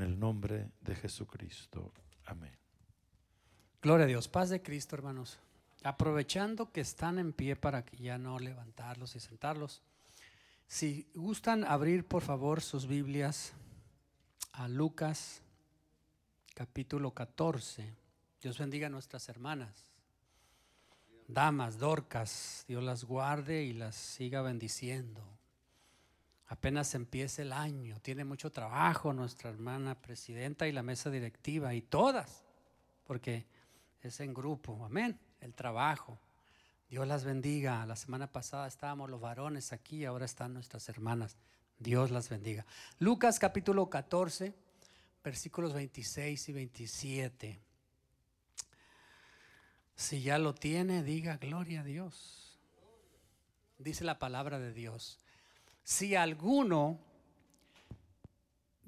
en el nombre de Jesucristo. Amén. Gloria a Dios, paz de Cristo, hermanos. Aprovechando que están en pie para que ya no levantarlos y sentarlos. Si gustan abrir, por favor, sus Biblias a Lucas capítulo 14. Dios bendiga a nuestras hermanas. Damas, Dorcas, Dios las guarde y las siga bendiciendo. Apenas empieza el año, tiene mucho trabajo nuestra hermana presidenta y la mesa directiva y todas, porque es en grupo, amén, el trabajo. Dios las bendiga. La semana pasada estábamos los varones aquí, ahora están nuestras hermanas. Dios las bendiga. Lucas capítulo 14, versículos 26 y 27. Si ya lo tiene, diga gloria a Dios. Dice la palabra de Dios. Si alguno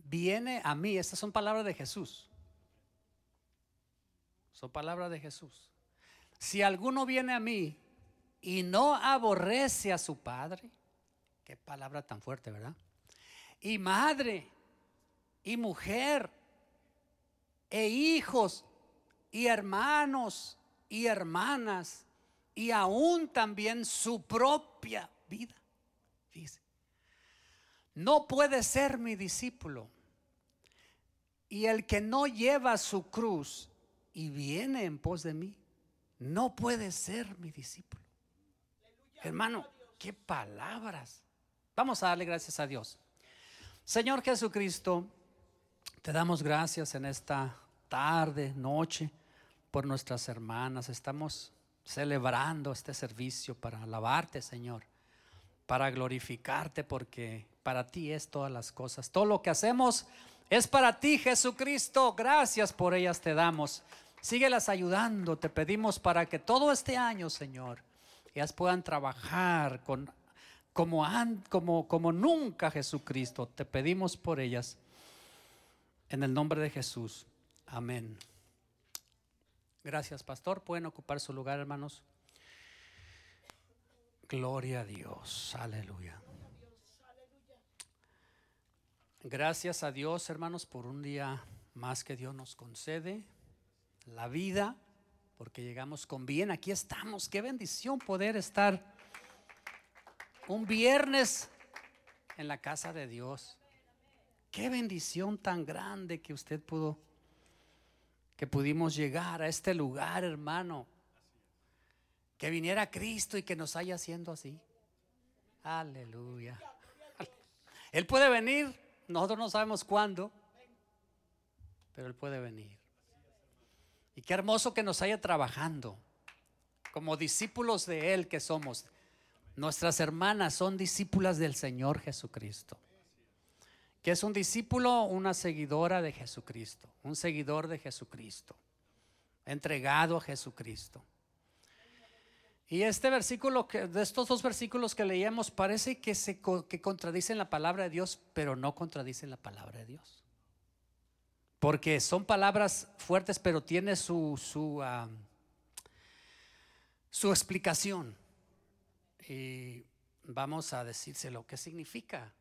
viene a mí, estas son palabras de Jesús. Son palabras de Jesús. Si alguno viene a mí y no aborrece a su padre, qué palabra tan fuerte, ¿verdad? Y madre, y mujer, e hijos, y hermanos, y hermanas, y aún también su propia vida. Dice, no puede ser mi discípulo. Y el que no lleva su cruz y viene en pos de mí, no puede ser mi discípulo. Hermano, qué palabras. Vamos a darle gracias a Dios. Señor Jesucristo, te damos gracias en esta tarde, noche, por nuestras hermanas. Estamos celebrando este servicio para alabarte, Señor, para glorificarte, porque para ti es todas las cosas. Todo lo que hacemos es para ti, Jesucristo. Gracias por ellas te damos. Síguelas ayudando, te pedimos para que todo este año, Señor, ellas puedan trabajar con, como, como, como nunca, Jesucristo. Te pedimos por ellas. En el nombre de Jesús. Amén. Gracias, pastor. Pueden ocupar su lugar, hermanos. Gloria a Dios. Aleluya. Gracias a Dios, hermanos, por un día más que Dios nos concede la vida, porque llegamos con bien. Aquí estamos. Qué bendición poder estar un viernes en la casa de Dios. Qué bendición tan grande que usted pudo, que pudimos llegar a este lugar, hermano. Que viniera Cristo y que nos haya haciendo así. Aleluya. Él puede venir, nosotros no sabemos cuándo, pero Él puede venir. Y qué hermoso que nos haya trabajando como discípulos de Él que somos. Nuestras hermanas son discípulas del Señor Jesucristo. Que es un discípulo, una seguidora de Jesucristo, un seguidor de Jesucristo, entregado a Jesucristo. Y este versículo, que, de estos dos versículos que leíamos, parece que, se, que contradicen la palabra de Dios, pero no contradicen la palabra de Dios. Porque son palabras fuertes, pero tiene su, su, su explicación. Y vamos a decírselo. ¿Qué significa?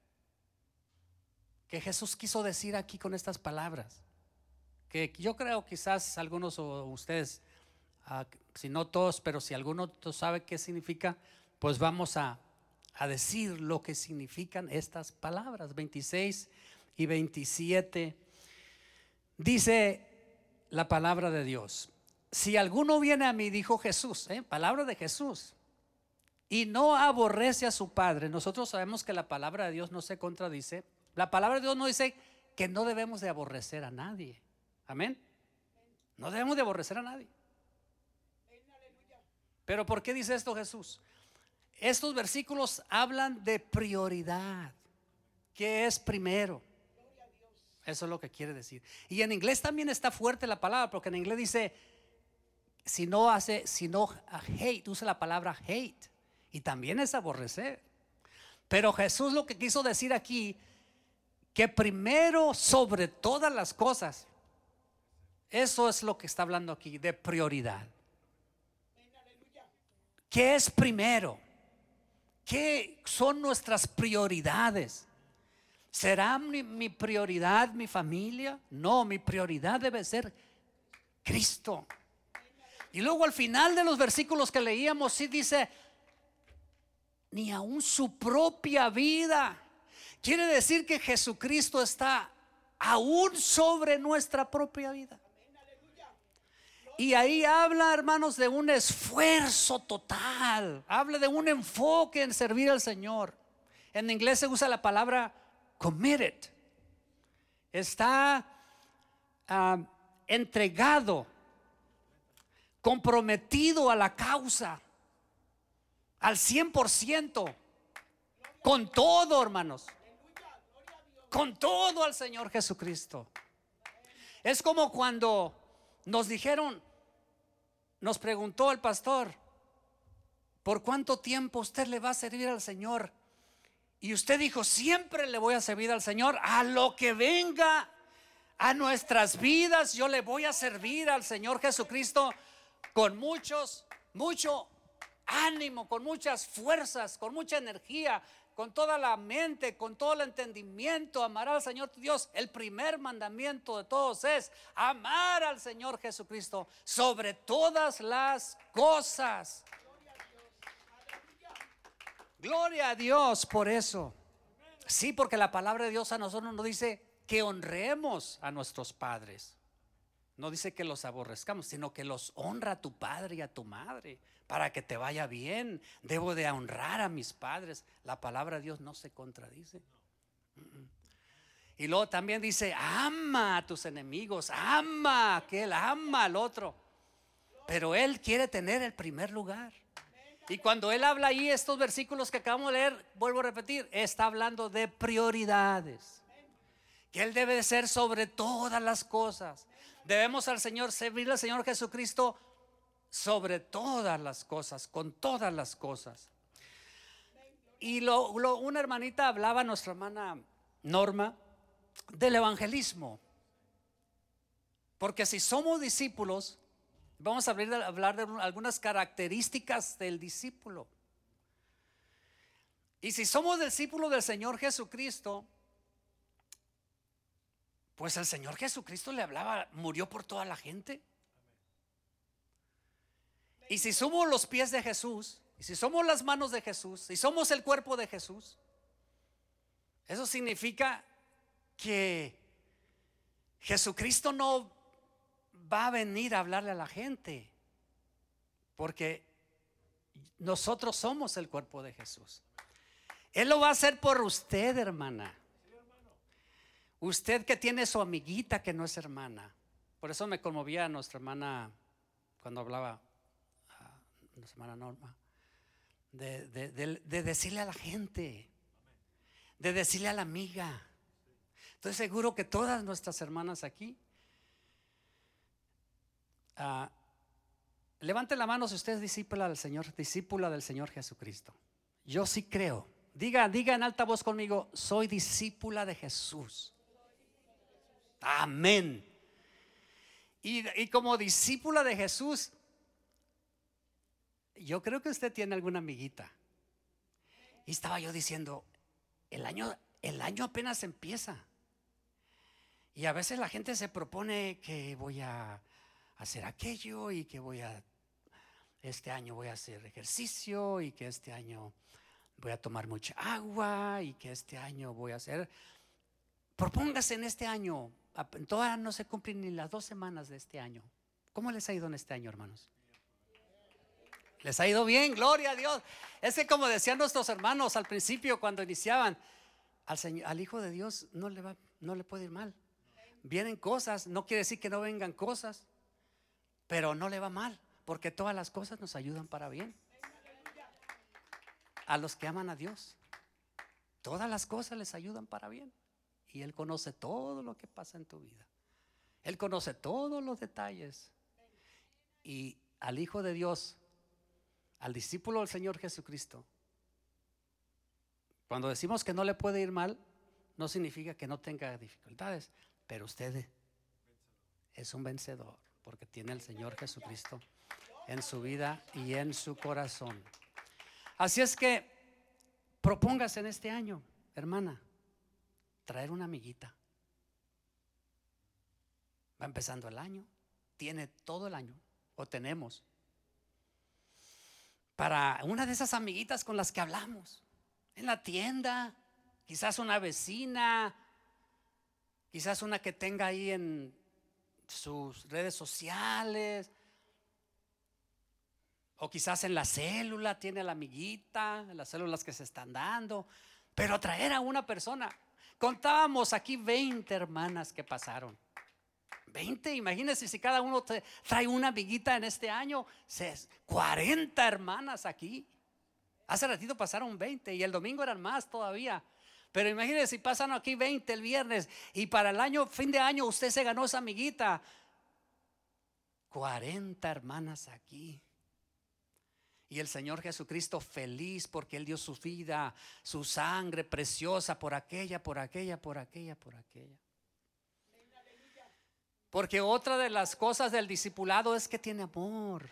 ¿Qué Jesús quiso decir aquí con estas palabras? Que yo creo quizás algunos o ustedes, si no todos, pero si alguno sabe qué significa, pues vamos a, a decir lo que significan estas palabras. 26 y 27 Dice la palabra de Dios, si alguno viene a mí, dijo Jesús, ¿eh? palabra de Jesús, y no aborrece a su padre, nosotros sabemos que la palabra de Dios no se contradice. La palabra de Dios no dice que no debemos de aborrecer a nadie. Amén. No debemos de aborrecer a nadie. Pero ¿por qué dice esto Jesús? Estos versículos hablan de prioridad. ¿Qué es primero? Eso es lo que quiere decir. Y en inglés también está fuerte la palabra, porque en inglés dice, si no hace, si no hate, usa la palabra hate. Y también es aborrecer. Pero Jesús lo que quiso decir aquí, que primero sobre todas las cosas, eso es lo que está hablando aquí, de prioridad. ¿Qué es primero? ¿Qué son nuestras prioridades? ¿Será mi, prioridad mi familia? No, mi prioridad debe ser Cristo. Y luego al final de los versículos que leíamos, sí dice, ni aún su propia vida. Quiere decir que Jesucristo está aún sobre nuestra propia vida. Y ahí habla, hermanos, de un esfuerzo total. Habla de un enfoque en servir al Señor. En inglés se usa la palabra committed. Está ah, entregado, comprometido a la causa, al 100%, con todo, hermanos. Con todo al Señor Jesucristo. Es como cuando nos dijeron, nos preguntó el pastor, ¿por cuánto tiempo usted le va a servir al Señor? Y usted dijo, siempre le voy a servir al Señor, a lo que venga a nuestras vidas, yo le voy a servir al Señor Jesucristo con muchos, mucho ánimo, con muchas fuerzas, con mucha energía, con toda la mente, con todo el entendimiento, amar al Señor tu Dios. El primer mandamiento de todos es amar al Señor Jesucristo sobre todas las cosas. Gloria a Dios por eso. Sí, porque la palabra de Dios a nosotros nos dice que honremos a nuestros padres. No dice que los aborrezcamos, sino que los honra a tu padre y a tu madre para que te vaya bien. Debo de honrar a mis padres. La palabra de Dios no se contradice. Y luego también dice, ama a tus enemigos, ama, que él ama al otro. Pero él quiere tener el primer lugar. Y cuando él habla ahí, estos versículos que acabamos de leer, vuelvo a repetir, está hablando de prioridades. Que él debe de ser sobre todas las cosas. Debemos al Señor servir al Señor Jesucristo sobre todas las cosas, con todas las cosas. Y lo, una hermanita hablaba, nuestra hermana Norma, del evangelismo. Porque si somos discípulos, vamos a hablar de algunas características del discípulo. Y si somos discípulos del Señor Jesucristo, pues el Señor Jesucristo le hablaba, murió por toda la gente. Y si somos los pies de Jesús, y si somos las manos de Jesús, si somos el cuerpo de Jesús, eso significa que Jesucristo no va a venir a hablarle a la gente, porque nosotros somos el cuerpo de Jesús. Él lo va a hacer por usted, hermana. Usted que tiene su amiguita que no es hermana. Por eso me conmovía a nuestra hermana cuando hablaba la semana Norma, de, de, decirle a la gente, de decirle a la amiga. Estoy seguro que todas nuestras hermanas aquí, uh, levante la mano si usted es discípula del Señor, discípula del Señor Jesucristo. Yo sí creo. Diga, diga en alta voz conmigo, soy discípula de Jesús. Amén. Y, y, como discípula de Jesús, yo creo que usted tiene alguna amiguita. Y estaba yo diciendo, el año, el año apenas empieza. Y a veces la gente se propone que voy a hacer aquello y que voy a, este año voy a hacer ejercicio y que este año voy a tomar mucha agua y que este año voy a hacer... Propóngase en este año, todavía no se cumplen ni las dos semanas de este año. ¿Cómo les ha ido en este año, hermanos? Les ha ido bien, gloria a Dios. Es que como decían nuestros hermanos al principio cuando iniciaban, al, Señor, al Hijo de Dios no le, va, no le puede ir mal. Vienen cosas, no quiere decir que no vengan cosas, pero no le va mal, porque todas las cosas nos ayudan para bien. A los que aman a Dios, todas las cosas les ayudan para bien. Y Él conoce todo lo que pasa en tu vida. Él conoce todos los detalles. Y al Hijo de Dios al discípulo del Señor Jesucristo, cuando decimos que no le puede ir mal, no significa que no tenga dificultades, pero usted es un vencedor porque tiene al Señor Jesucristo en su vida y en su corazón. Así es que propóngase en este año, hermana, traer una amiguita. Va empezando el año, tiene todo el año, o tenemos, para una de esas amiguitas con las que hablamos, en la tienda, quizás una vecina, quizás una que tenga ahí en sus redes sociales, o quizás en la célula tiene la amiguita, las células que se están dando, pero traer a una persona. Contábamos aquí 20 hermanas que pasaron. 20, imagínense si cada uno trae una amiguita en este año, 40 hermanas aquí. Hace ratito pasaron 20 y el domingo eran más todavía. Pero imagínense si pasan aquí 20 el viernes y para el año, fin de año, usted se ganó esa amiguita. 40 hermanas aquí. Y el Señor Jesucristo feliz porque Él dio su vida, su sangre preciosa por aquella, por aquella, por aquella, por aquella. Porque otra de las cosas del discipulado es que tiene amor.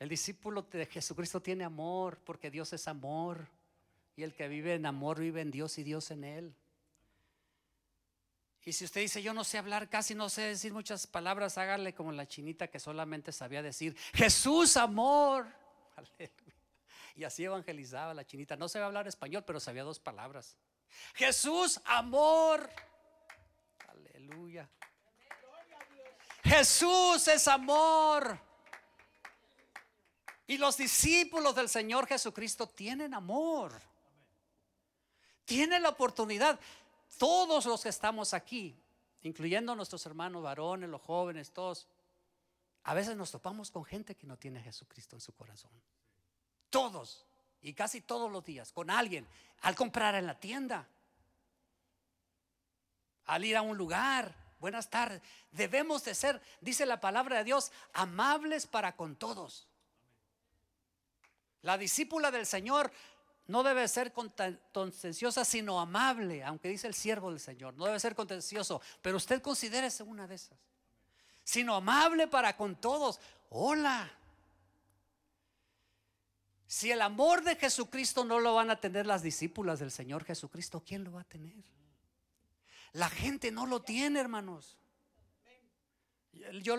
El discípulo de Jesucristo tiene amor porque Dios es amor. Y el que vive en amor vive en Dios y Dios en él. Y si usted dice, yo no sé hablar, casi no sé decir muchas palabras, hágale como la chinita que solamente sabía decir, Jesús, amor. Y así evangelizaba la chinita. No sabía hablar español, pero sabía dos palabras. Jesús, amor. Aleluya. Jesús es amor. Y los discípulos del Señor Jesucristo tienen amor. Tienen la oportunidad. Todos los que estamos aquí, incluyendo nuestros hermanos varones, los jóvenes, todos, a veces nos topamos con gente que no tiene a Jesucristo en su corazón. Todos, y casi todos los días, con alguien, al comprar en la tienda, al ir a un lugar. Buenas tardes. Debemos de ser, dice la palabra de Dios, amables para con todos. La discípula del Señor no debe ser contenciosa, sino amable, aunque dice el siervo del Señor. No debe ser contencioso, pero usted considérese una de esas sino amable para con todos. Hola. Si el amor de Jesucristo no lo van a tener las discípulas del Señor Jesucristo, ¿quién lo va a tener? La gente no lo tiene, hermanos. Yo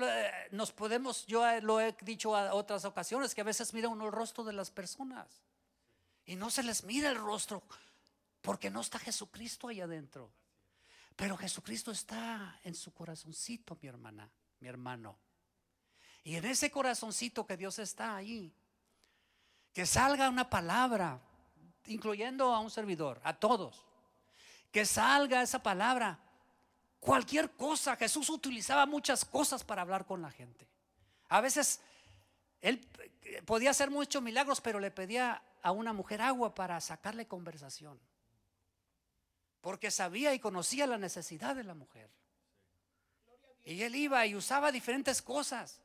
nos podemos, yo lo he dicho a otras ocasiones que a veces mira uno el rostro de las personas y no se les mira el rostro porque no está Jesucristo ahí adentro. Pero Jesucristo está en su corazoncito, mi hermana mi hermano. Y en ese corazoncito que Dios está ahí, que salga una palabra, incluyendo a un servidor, a todos, que salga esa palabra, cualquier cosa. Jesús utilizaba muchas cosas para hablar con la gente. A veces él podía hacer muchos milagros, pero le pedía a una mujer agua para sacarle conversación. Porque sabía y conocía la necesidad de la mujer. Y él iba y usaba diferentes cosas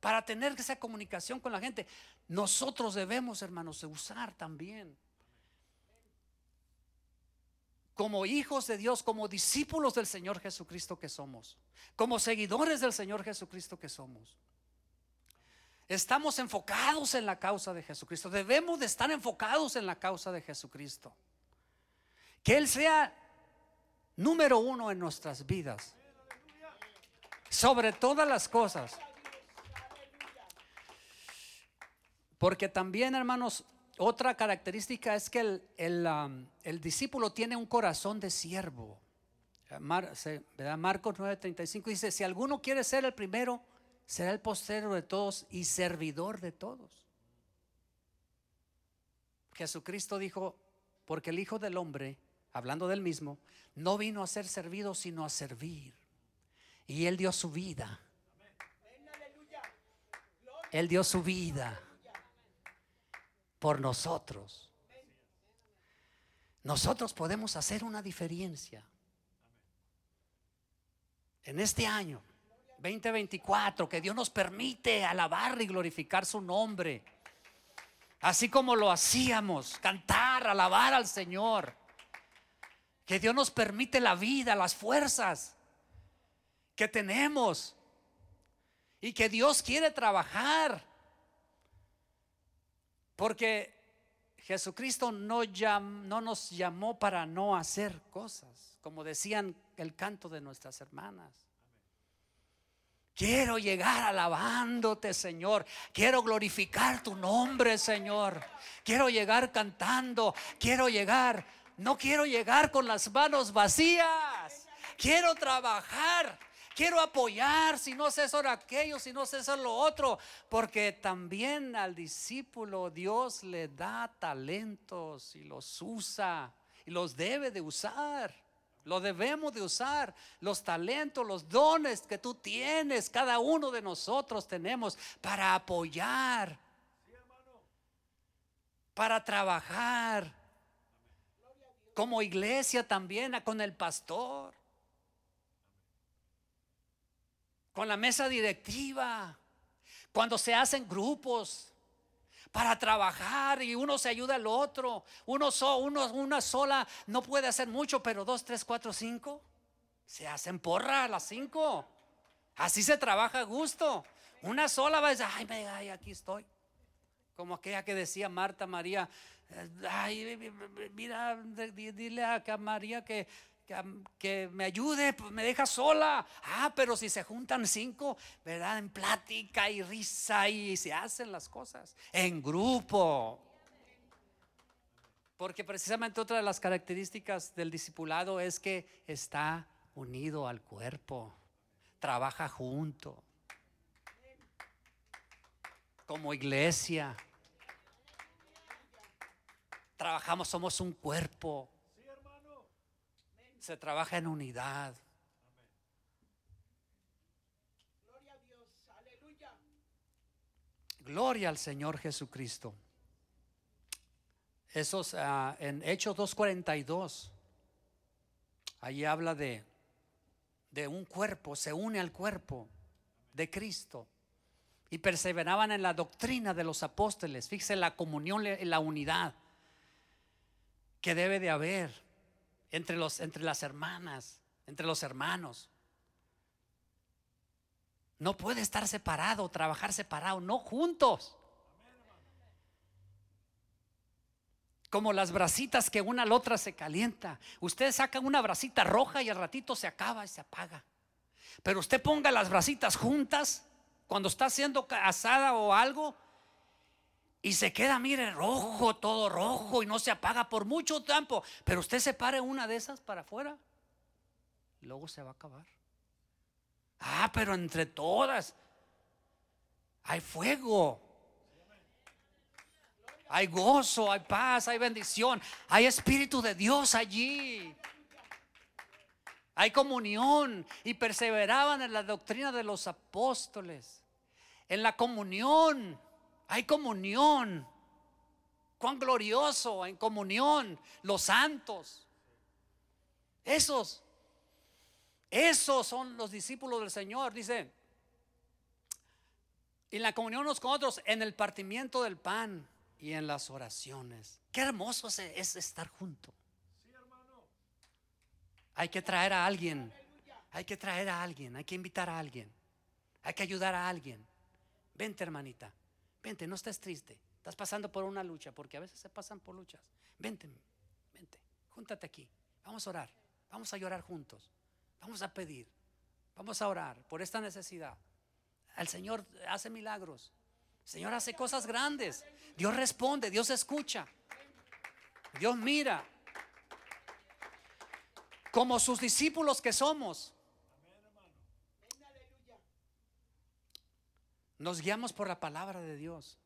para tener esa comunicación con la gente. Nosotros debemos, hermanos, usar también. Como hijos de Dios, como discípulos del Señor Jesucristo que somos, como seguidores del Señor Jesucristo que somos. Estamos enfocados en la causa de Jesucristo. Debemos de estar enfocados en la causa de Jesucristo. Que Él sea número uno en nuestras vidas sobre todas las cosas. Porque también, hermanos, otra característica es que el, el, um, discípulo tiene un corazón de siervo. Mar, Marcos 9:35 dice, si alguno quiere ser el primero, será el postero de todos y servidor de todos. Jesucristo dijo, porque el Hijo del Hombre, hablando del mismo, no vino a ser servido, sino a servir y Él dio su vida. Él dio su vida por nosotros. Nosotros podemos hacer una diferencia. En este año 2024, que Dios nos permite alabar y glorificar su nombre. Así como lo hacíamos, cantar, alabar al Señor. Que Dios nos permite la vida, las fuerzas que tenemos y que Dios quiere trabajar. Porque Jesucristo no, no nos llamó para no hacer cosas, como decían el canto de nuestras hermanas. Quiero llegar alabándote, Señor. Quiero glorificar tu nombre, Señor. Quiero llegar cantando. Quiero llegar. No quiero llegar con las manos vacías. Quiero trabajar. Quiero apoyar, si no sobre aquello, si no sobre lo otro, porque también al discípulo Dios le da talentos y los usa y los debe de usar. Lo debemos de usar. Los talentos, los dones que tú tienes, cada uno de nosotros tenemos para apoyar, para trabajar. Como iglesia también, con el pastor, con la mesa directiva, cuando se hacen grupos para trabajar y uno se ayuda al otro. Uno, uno una sola no puede hacer mucho, pero dos, tres, cuatro, cinco se hacen porra a las cinco. Así se trabaja a gusto. Una sola va a decir, ay, ay, aquí estoy. Como aquella que decía Marta María, ay, mira, dile a María que que, me ayude, pues me deja sola. Ah, pero si se juntan cinco, ¿verdad? En plática y risa y se hacen las cosas en grupo. Porque precisamente otra de las características del discipulado es que está unido al cuerpo, trabaja junto, como iglesia. Trabajamos, somos un cuerpo se trabaja en unidad. Gloria a Dios, aleluya. Gloria al Señor Jesucristo. Esos uh, en Hechos 2.42, ahí habla de, de un cuerpo, se une al cuerpo de Cristo y perseveraban en la doctrina de los apóstoles. Fíjese la comunión y la unidad que debe de haber entre, los, entre las hermanas, entre los hermanos. No puede estar separado, trabajar separado, no juntos. Como las brasitas que una a la otra se calienta. Usted saca una brasita roja y al ratito se acaba y se apaga. Pero usted ponga las brasitas juntas cuando está haciendo asada o algo y se queda, mire, rojo, todo rojo y no se apaga por mucho tiempo. Pero usted se pare una de esas para afuera. Luego se va a acabar. Ah, pero entre todas hay fuego. Hay gozo, hay paz, hay bendición, hay espíritu de Dios allí. Hay comunión y perseveraban en la doctrina de los apóstoles, en la comunión hay comunión. Cuán glorioso en comunión los santos. Esos, esos son los discípulos del Señor. Dice, en la comunión unos con otros, en el partimiento del pan y en las oraciones. Qué hermoso es estar junto. Hay que traer a alguien. Hay que traer a alguien. Hay que invitar a alguien. Hay que ayudar a alguien. Vente, hermanita. Vente, no estés triste. Estás pasando por una lucha, porque a veces se pasan por luchas. Vente, vente, júntate aquí. Vamos a orar. Vamos a llorar juntos. Vamos a pedir. Vamos a orar por esta necesidad. El Señor hace milagros. El Señor hace cosas grandes. Dios responde, Dios escucha. Dios mira. Como sus discípulos que somos. Nos guiamos por la palabra de Dios.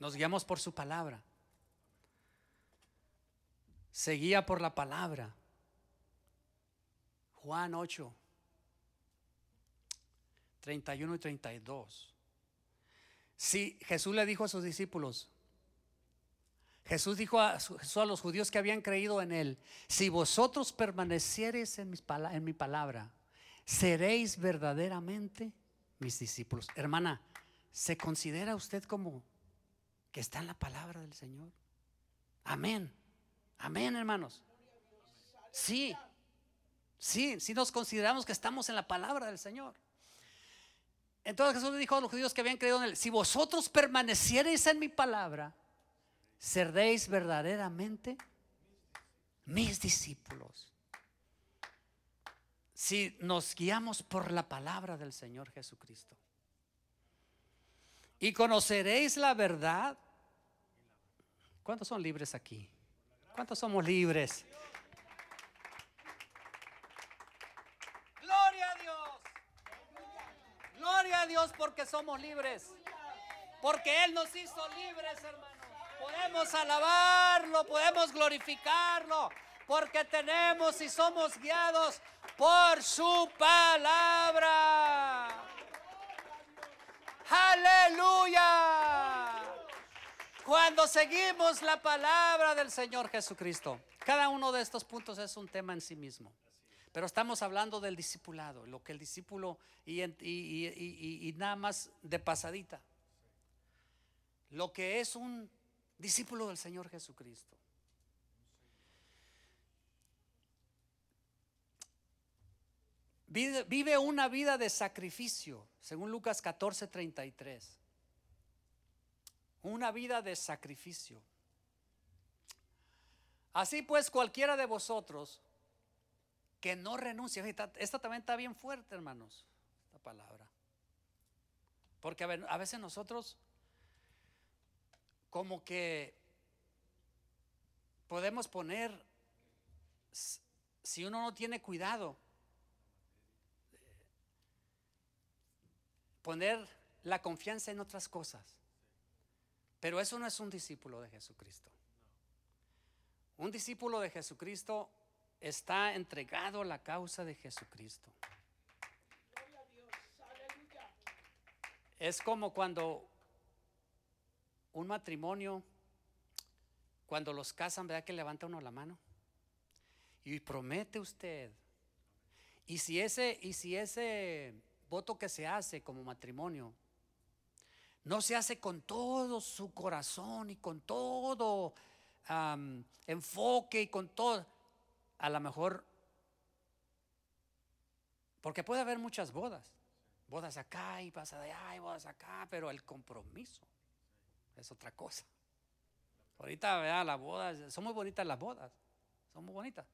Nos guiamos por su palabra. Se guía por la palabra. Juan 8, 31 y 32. Si Jesús le dijo a sus discípulos, Jesús dijo a, a los judíos que habían creído en él, si vosotros permaneciereis en, en mi palabra, seréis verdaderamente mis discípulos. Hermana, ¿se considera usted como que está en la palabra del Señor? Amén. Amén, hermanos. Sí, sí, sí nos consideramos que estamos en la palabra del Señor. Entonces Jesús le dijo a los judíos que habían creído en él, si vosotros permaneciereis en mi palabra, seréis verdaderamente mis discípulos. Si nos guiamos por la palabra del Señor Jesucristo. Y conoceréis la verdad. ¿Cuántos son libres aquí? ¿Cuántos somos libres? Gloria a Dios. Gloria a Dios porque somos libres. Porque Él nos hizo libres, hermanos. Podemos alabarlo, podemos glorificarlo. Porque tenemos y somos guiados por su palabra. Aleluya. Cuando seguimos la palabra del Señor Jesucristo. Cada uno de estos puntos es un tema en sí mismo. Pero estamos hablando del discipulado, lo que el discípulo y, nada más de pasadita. Lo que es un discípulo del Señor Jesucristo. Vive, una vida de sacrificio, según Lucas 14, 33. Una vida de sacrificio. Así pues, cualquiera de vosotros que no renuncia, esta también está bien fuerte, hermanos, esta palabra. Porque a veces nosotros como que podemos poner, si uno no tiene cuidado, poner la confianza en otras cosas. Pero eso no es un discípulo de Jesucristo. Un discípulo de Jesucristo está entregado a la causa de Jesucristo. Es como cuando un matrimonio, cuando los casan, ¿verdad que levanta uno la mano? Y promete usted. Y si ese, y si ese voto que se hace como matrimonio no se hace con todo su corazón y con todo enfoque y con todo, a lo mejor, porque puede haber muchas bodas, bodas acá y pasa de allá bodas acá, pero el compromiso es otra cosa. Ahorita, vea, las bodas, son muy bonitas las bodas, son muy bonitas,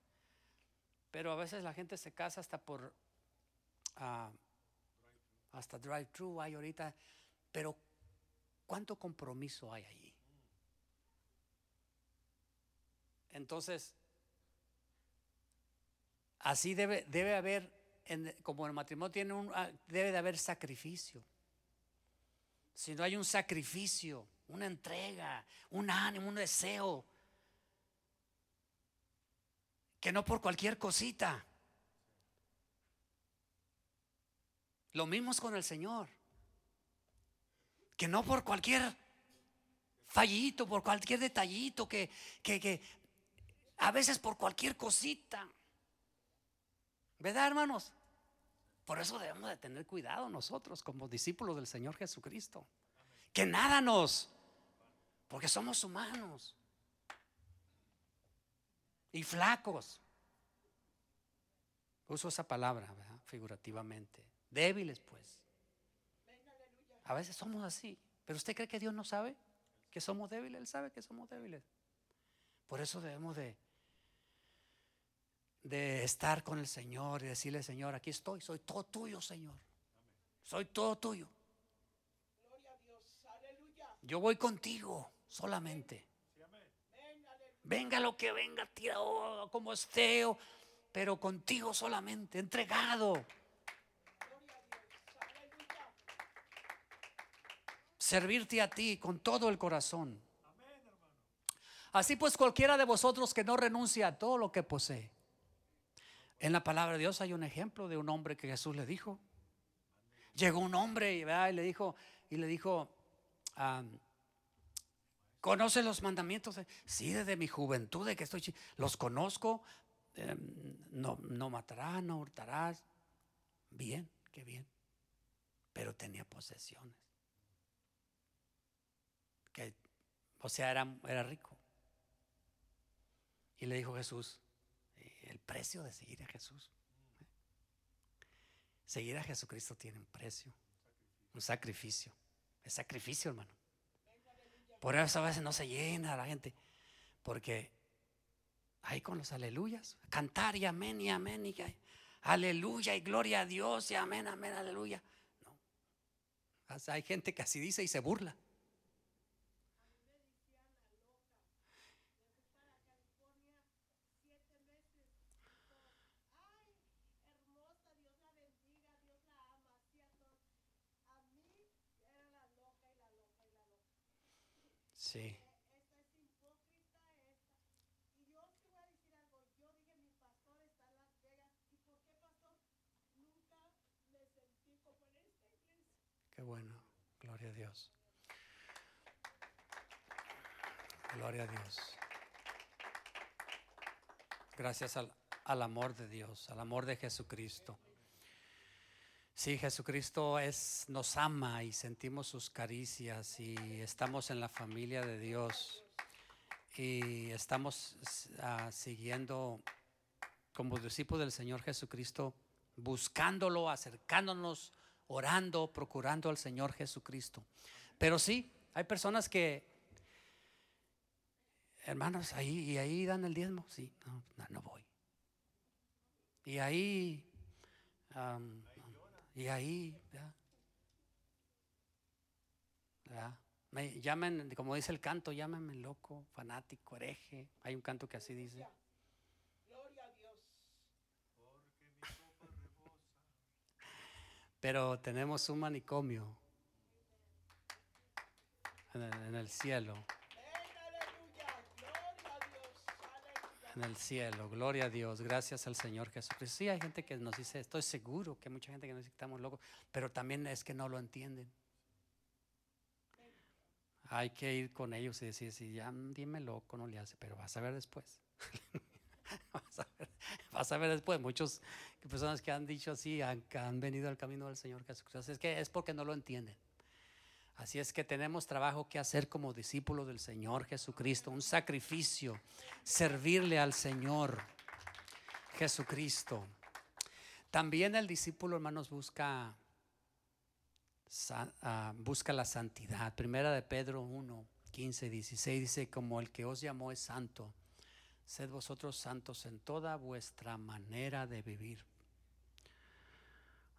pero a veces la gente se casa hasta por... Ah, hasta drive-thru hay ahorita, pero ¿cuánto compromiso hay allí? Entonces, así debe, debe haber, como el matrimonio tiene un, ah, debe de haber sacrificio. Si no hay un sacrificio, una entrega, un ánimo, un deseo, que no por cualquier cosita. Lo mismo es con el Señor. Que no por cualquier fallito, por cualquier detallito, que, que, a veces por cualquier cosita. ¿Verdad, hermanos? Por eso debemos de tener cuidado nosotros como discípulos del Señor Jesucristo. Que nada nos, porque somos humanos y flacos. Uso esa palabra, figurativamente. Débiles, pues. A veces somos así. Pero usted cree que Dios no sabe que somos débiles. Él sabe que somos débiles. Por eso debemos de, de estar con el Señor y decirle, Señor, aquí estoy, soy todo tuyo, Señor. Soy todo tuyo. Yo voy contigo solamente. Venga lo que venga, tirado como esté, pero contigo solamente, entregado. Servirte a ti con todo el corazón. Así pues, cualquiera de vosotros que no renuncia a todo lo que posee. En la palabra de Dios hay un ejemplo de un hombre que Jesús le dijo. Llegó un hombre y, le dijo, y le dijo, ¿conoce los mandamientos? Sí, desde mi juventud, de que estoy, los conozco. Em, no, no matarás, no hurtarás. Bien, qué bien. Pero tenía posesiones o sea, era, era rico. Y le dijo Jesús, el precio de seguir a Jesús. Seguir a Jesucristo tiene un precio. Un sacrificio. Es sacrificio, hermano. Por eso a veces no se llena la gente. Porque ahí con los aleluyas, cantar y amén y amén y aleluya y gloria a Dios y amén, amén, aleluya. No. Hay gente que así dice y se burla. Sí. Qué bueno, gloria a Dios. Gloria a Dios. Gracias al, al, amor de Dios, al amor de Jesucristo. Sí, Jesucristo es, nos ama y sentimos sus caricias y estamos en la familia de Dios y estamos uh, siguiendo como discípulos del Señor Jesucristo, buscándolo, acercándonos, orando, procurando al Señor Jesucristo. Pero sí, hay personas que, hermanos, ahí y ahí dan el diezmo, sí, no, no, voy. Y ahí y ahí, ¿ya? Me llamen, como dice el canto, llámenme loco, fanático, hereje. Hay un canto que así dice. Gloria a Dios. Pero tenemos un manicomio en el cielo. En el cielo. Gloria a Dios. Gracias al Señor Jesucristo. Sí, hay gente que nos dice, estoy seguro que hay mucha gente que nos dice que estamos locos, pero también es que no lo entienden. Hay que ir con ellos y decir, si ya dime loco, no le hace, pero vas a ver después. vas, a ver, después. Muchos personas que han dicho así han, han venido al camino del Señor Jesucristo. Es que es porque no lo entienden. Así es que tenemos trabajo que hacer como discípulos del Señor Jesucristo, un sacrificio, servirle al Señor Jesucristo. También el discípulo, hermanos, busca, ah, busca la santidad. Primera de Pedro 1, 15, 16 dice, como el que os llamó es santo, sed vosotros santos en toda vuestra manera de vivir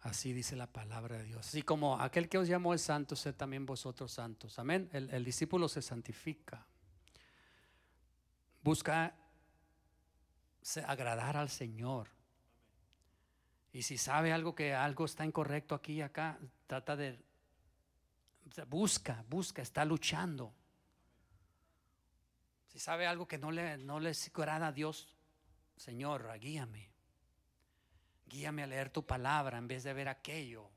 Así dice la palabra de Dios. Así como aquel que os llamó es santo, sed también vosotros santos. Amén. El, discípulo se santifica. Busca agradar al Señor. Y si sabe algo que algo está incorrecto aquí y acá, trata de busca, busca, está luchando. Si sabe algo que no le, no le agrada a Dios, Señor, guíame. Guíame a leer tu palabra en vez de ver aquello,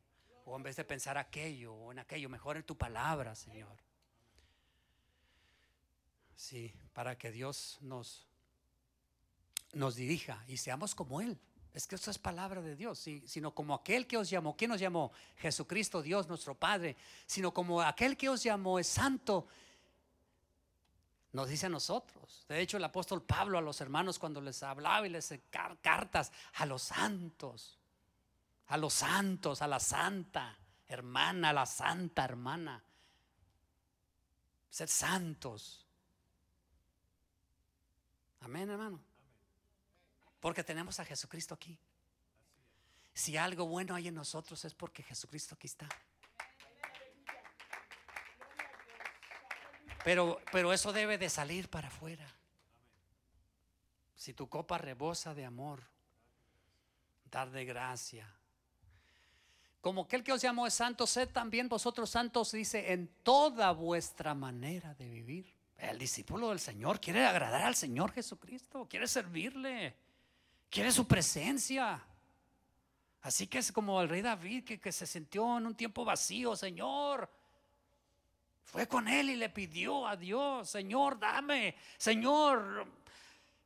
o en vez de pensar aquello o en aquello. Mejor en tu palabra, Señor. Sí, para que Dios nos, nos dirija y seamos como Él. Es que esto es palabra de Dios, sí, sino como aquel que os llamó. ¿Quién nos llamó? Jesucristo, Dios, nuestro Padre. Sino como aquel que os llamó es santo nos dice a nosotros. De hecho, el apóstol Pablo a los hermanos cuando les hablaba y les cartas a los santos, a los santos, a la santa hermana, a la santa hermana. Ser santos. Amén, hermano. Porque tenemos a Jesucristo aquí. Si algo bueno hay en nosotros es porque Jesucristo aquí está. Pero, pero eso debe de salir para afuera. Si tu copa rebosa de amor, dar de gracia. Como aquel que os llamó es santo, sed también vosotros santos, dice, en toda vuestra manera de vivir. El discípulo del Señor quiere agradar al Señor Jesucristo, quiere servirle, quiere su presencia. Así que es como el rey David que, que se sintió en un tiempo vacío, Señor fue con él y le pidió a Dios, Señor, dame, Señor,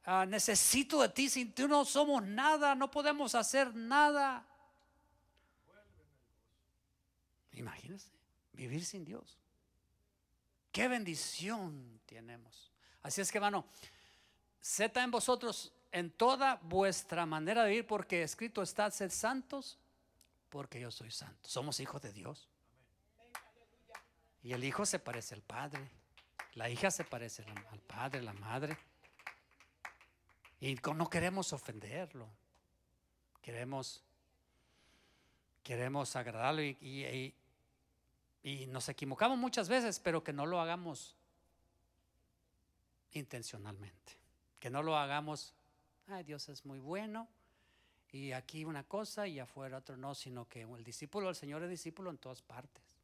ah, necesito de ti, sin ti no somos nada, no podemos hacer nada. Imagínense, vivir sin Dios. Qué bendición tenemos. Así es que, hermano, seta en vosotros en toda vuestra manera de vivir, porque escrito está, sed santos, porque yo soy santo. Somos hijos de Dios. Y el hijo se parece al padre. La hija se parece al padre, la madre. Y no queremos ofenderlo. Queremos, queremos agradarlo y, y nos equivocamos muchas veces, pero que no lo hagamos intencionalmente. Que no lo hagamos, ay, Dios es muy bueno, y aquí una cosa y afuera otro no, sino que el discípulo, el Señor es discípulo en todas partes.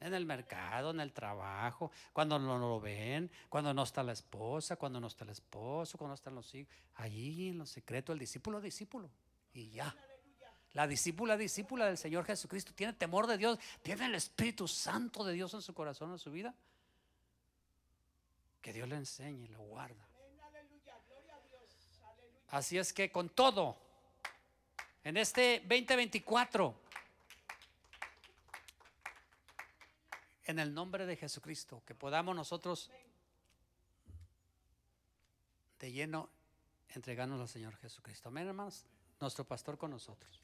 En el mercado, en el trabajo, cuando no lo ven, cuando no está la esposa, cuando no está el esposo, cuando no están los hijos. Allí en lo secreto, el discípulo discípulo. Y ya. La discípula, discípula del Señor Jesucristo, tiene temor de Dios, tiene el Espíritu Santo de Dios en su corazón, en su vida. Que Dios le enseñe y lo guarda. Así es que con todo, en este 2024, en el nombre de Jesucristo, que podamos nosotros de lleno entregarnos al Señor Jesucristo. Amén, hermanos. Nuestro pastor con nosotros.